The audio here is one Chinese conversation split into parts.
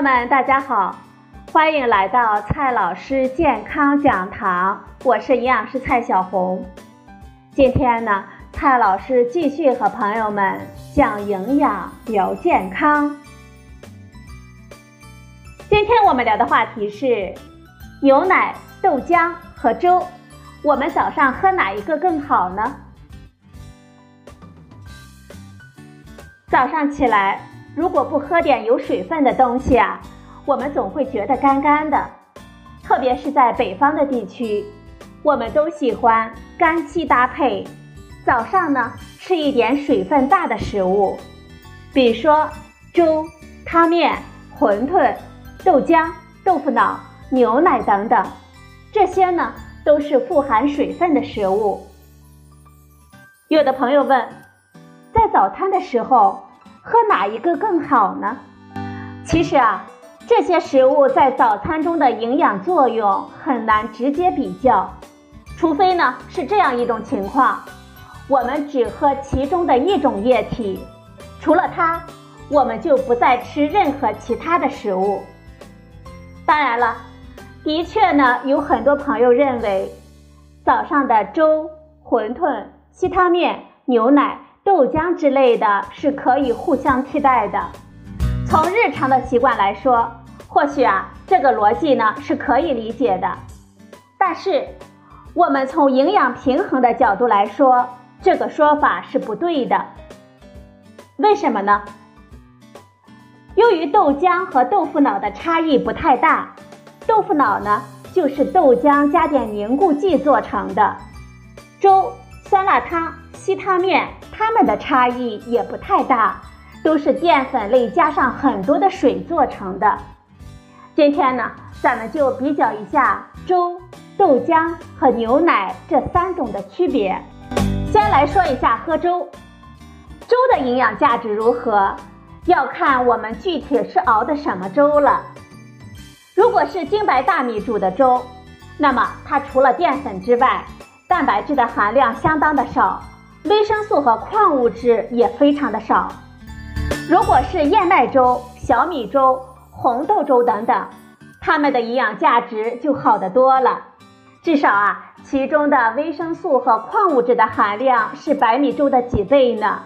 友们，大家好，欢迎来到蔡老师健康讲堂，我是营养师蔡小红。今天呢，蔡老师继续和朋友们讲营养聊健康。今天我们聊的话题是牛奶、豆浆和粥，我们早上喝哪一个更好呢？早上起来。如果不喝点有水分的东西啊，我们总会觉得干干的。特别是在北方的地区，我们都喜欢干稀搭配。早上呢，吃一点水分大的食物，比如说粥、汤面、馄饨、豆浆、豆腐脑、牛奶等等，这些呢都是富含水分的食物。有的朋友问，在早餐的时候。喝哪一个更好呢？其实啊，这些食物在早餐中的营养作用很难直接比较，除非呢是这样一种情况，我们只喝其中的一种液体，除了它，我们就不再吃任何其他的食物。当然了，的确呢，有很多朋友认为，早上的粥、馄饨、稀汤面、牛奶。豆浆之类的是可以互相替代的。从日常的习惯来说，或许啊，这个逻辑呢是可以理解的。但是，我们从营养平衡的角度来说，这个说法是不对的。为什么呢？由于豆浆和豆腐脑的差异不太大，豆腐脑呢就是豆浆加点凝固剂做成的，粥、酸辣汤、其他面。它们的差异也不太大，都是淀粉类加上很多的水做成的。今天呢，咱们就比较一下粥、豆浆和牛奶这三种的区别。先来说一下喝粥，粥的营养价值如何，要看我们具体是熬的什么粥了。如果是精白大米煮的粥，那么它除了淀粉之外，蛋白质的含量相当的少。维生素和矿物质也非常的少。如果是燕麦粥、小米粥、红豆粥等等，它们的营养价值就好得多了。至少啊，其中的维生素和矿物质的含量是白米粥的几倍呢。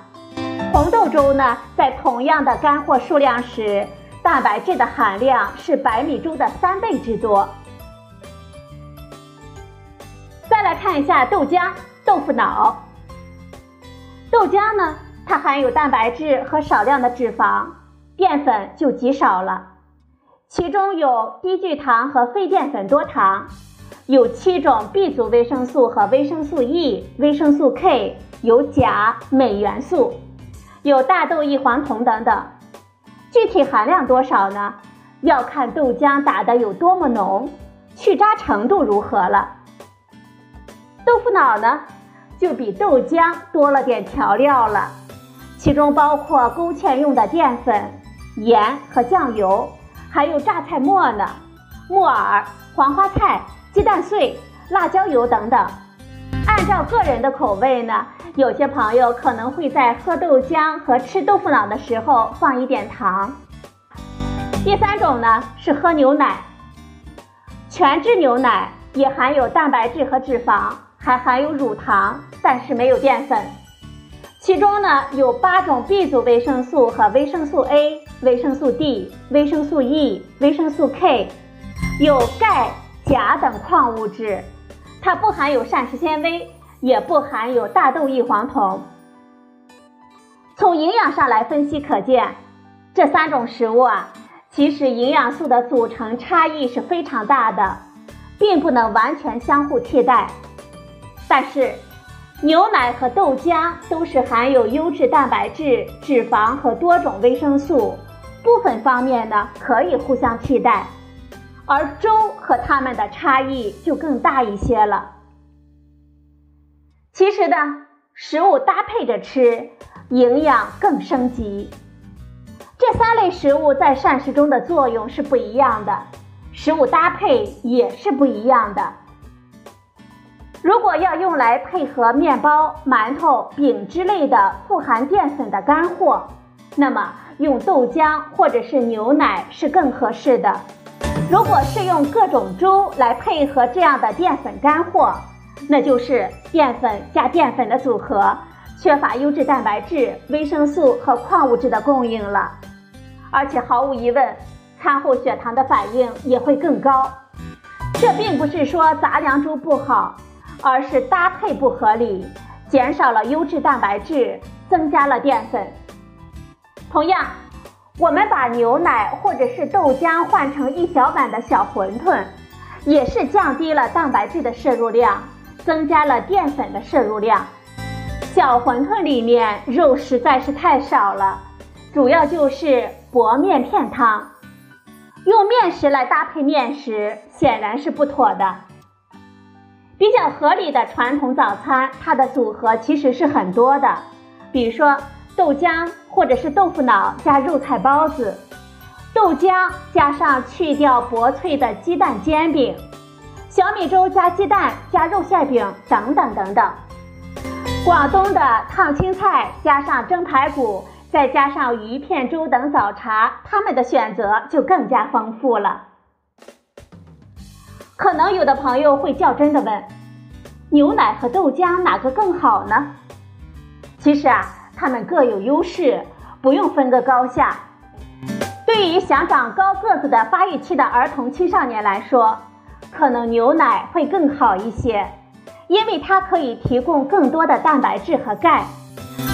红豆粥呢，在同样的干货数量时，蛋白质的含量是白米粥的三倍之多。再来看一下豆浆、豆腐脑。豆浆呢，它含有蛋白质和少量的脂肪，淀粉就极少了。其中有低聚糖和非淀粉多糖，有七种 B 族维生素和维生素 E、维生素 K，有钾、镁元素，有大豆异黄酮等等。具体含量多少呢？要看豆浆打得有多么浓，去渣程度如何了。豆腐脑呢？就比豆浆多了点调料了，其中包括勾芡用的淀粉、盐和酱油，还有榨菜末呢、木耳、黄花菜、鸡蛋碎、辣椒油等等。按照个人的口味呢，有些朋友可能会在喝豆浆和吃豆腐脑的时候放一点糖。第三种呢是喝牛奶，全脂牛奶也含有蛋白质和脂肪。还含有乳糖，但是没有淀粉。其中呢有八种 B 族维生素和维生素 A、维生素 D、维生素 E、维生素 K，有钙、钾等矿物质。它不含有膳食纤维，也不含有大豆异黄酮。从营养上来分析，可见这三种食物啊，其实营养素的组成差异是非常大的，并不能完全相互替代。但是，牛奶和豆浆都是含有优质蛋白质、脂肪和多种维生素，部分方面呢可以互相替代，而粥和它们的差异就更大一些了。其实呢，食物搭配着吃，营养更升级。这三类食物在膳食中的作用是不一样的，食物搭配也是不一样的。如果要用来配合面包、馒头、饼之类的富含淀粉的干货，那么用豆浆或者是牛奶是更合适的。如果是用各种粥来配合这样的淀粉干货，那就是淀粉加淀粉的组合，缺乏优质蛋白质、维生素和矿物质的供应了。而且毫无疑问，餐后血糖的反应也会更高。这并不是说杂粮粥不好，而是搭配不合理，减少了优质蛋白质，增加了淀粉。同样。我们把牛奶或者是豆浆换成一小碗的小馄饨，也是降低了蛋白质的摄入量，增加了淀粉的摄入量。小馄饨里面肉实在是太少了，主要就是薄面片汤。用面食来搭配面食显然是不妥的。比较合理的传统早餐，它的组合其实是很多的，比如说。豆浆或者是豆腐脑加肉菜包子，豆浆加上去掉薄脆的鸡蛋煎饼，小米粥加鸡蛋加肉馅饼等等等等。广东的烫青菜加上蒸排骨，再加上鱼片粥等早茶，他们的选择就更加丰富了。可能有的朋友会较真的问：牛奶和豆浆哪个更好呢？其实啊。它们各有优势，不用分个高下。对于想长高个子的发育期的儿童、青少年来说，可能牛奶会更好一些，因为它可以提供更多的蛋白质和钙。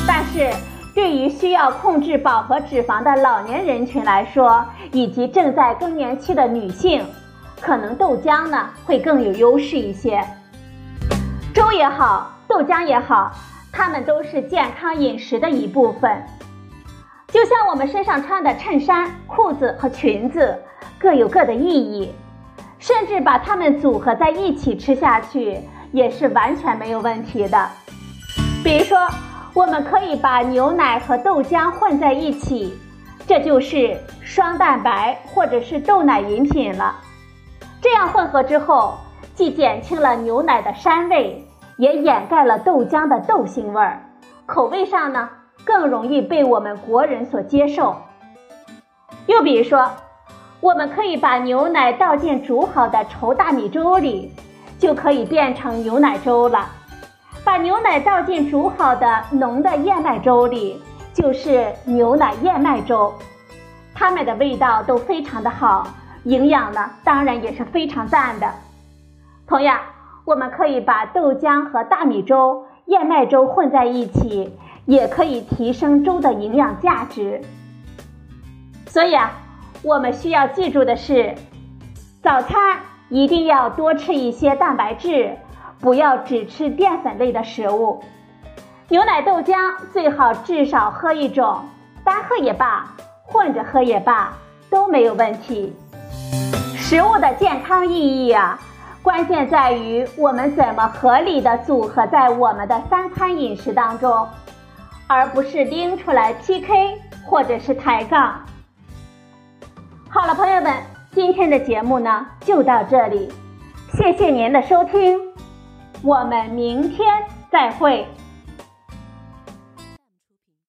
但是，对于需要控制饱和脂肪的老年人群来说，以及正在更年期的女性，可能豆浆呢会更有优势一些。粥也好，豆浆也好。它们都是健康饮食的一部分，就像我们身上穿的衬衫、裤子和裙子，各有各的意义，甚至把它们组合在一起吃下去也是完全没有问题的。比如说，我们可以把牛奶和豆浆混在一起，这就是双蛋白或者是豆奶饮品了。这样混合之后，既减轻了牛奶的膻味。也掩盖了豆浆的豆腥味儿，口味上呢更容易被我们国人所接受。又比如说，我们可以把牛奶倒进煮好的稠大米粥里，就可以变成牛奶粥了；把牛奶倒进煮好的浓的燕麦粥里，就是牛奶燕麦粥。它们的味道都非常的好，营养呢当然也是非常赞的。同样。我们可以把豆浆和大米粥、燕麦粥混在一起，也可以提升粥的营养价值。所以啊，我们需要记住的是，早餐一定要多吃一些蛋白质，不要只吃淀粉类的食物。牛奶、豆浆最好至少喝一种，单喝也罢，混着喝也罢，都没有问题。食物的健康意义啊！关键在于我们怎么合理的组合在我们的三餐饮食当中，而不是拎出来 PK 或者是抬杠。好了，朋友们，今天的节目呢就到这里，谢谢您的收听，我们明天再会。